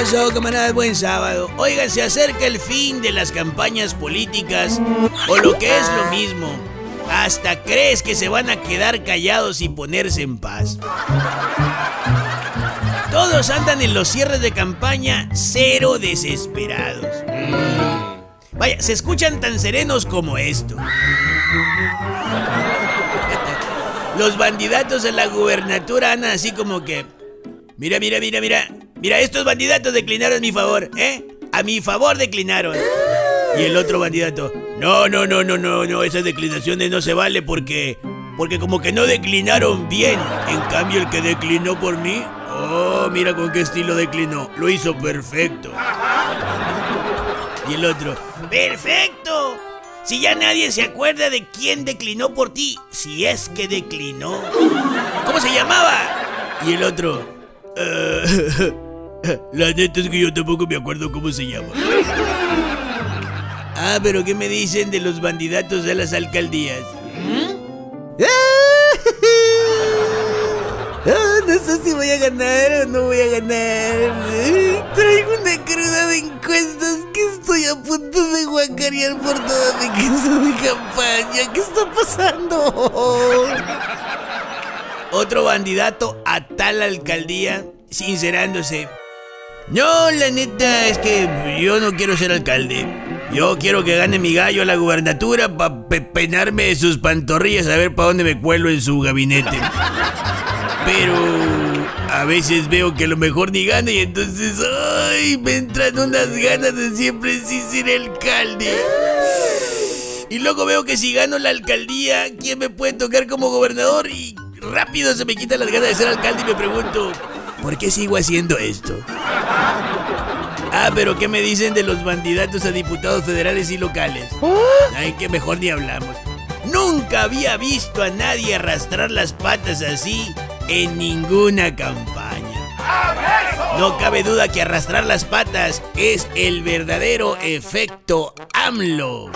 pasó, camarada? Buen sábado. Oigan, se acerca el fin de las campañas políticas, o lo que es lo mismo, hasta crees que se van a quedar callados y ponerse en paz. Todos andan en los cierres de campaña cero desesperados. Vaya, se escuchan tan serenos como esto. Los bandidatos en la gubernatura andan así como que... Mira, mira, mira, mira. Mira, estos bandidatos declinaron mi favor, ¿eh? A mi favor declinaron. Y el otro bandidato... No, no, no, no, no, no. Esas declinaciones no se vale porque... Porque como que no declinaron bien. En cambio, el que declinó por mí... Oh, mira con qué estilo declinó. Lo hizo perfecto. Y el otro... ¡Perfecto! Si ya nadie se acuerda de quién declinó por ti, si es que declinó. ¿Cómo se llamaba? Y el otro. "Eh, la neta es que yo tampoco me acuerdo cómo se llama. Ah, pero ¿qué me dicen de los bandidatos de las alcaldías? Ah, no sé si voy a ganar o no voy a ganar. Traigo una cruda de encuestas que estoy a punto de guacarear por toda mi casa de campaña. ¿Qué está pasando? Otro bandidato a tal alcaldía, sincerándose. No, la neta es que yo no quiero ser alcalde. Yo quiero que gane mi gallo a la gubernatura para peinarme de sus pantorrillas a ver para dónde me cuelo en su gabinete. Pero a veces veo que lo mejor ni gana y entonces, ay, me entran unas ganas de siempre sí ser alcalde. Y luego veo que si gano la alcaldía, ¿quién me puede tocar como gobernador? Y rápido se me quitan las ganas de ser alcalde y me pregunto, ¿por qué sigo haciendo esto? Ah, pero ¿qué me dicen de los bandidatos a diputados federales y locales? Ay, que mejor ni hablamos. Nunca había visto a nadie arrastrar las patas así en ninguna campaña. No cabe duda que arrastrar las patas es el verdadero efecto AMLO.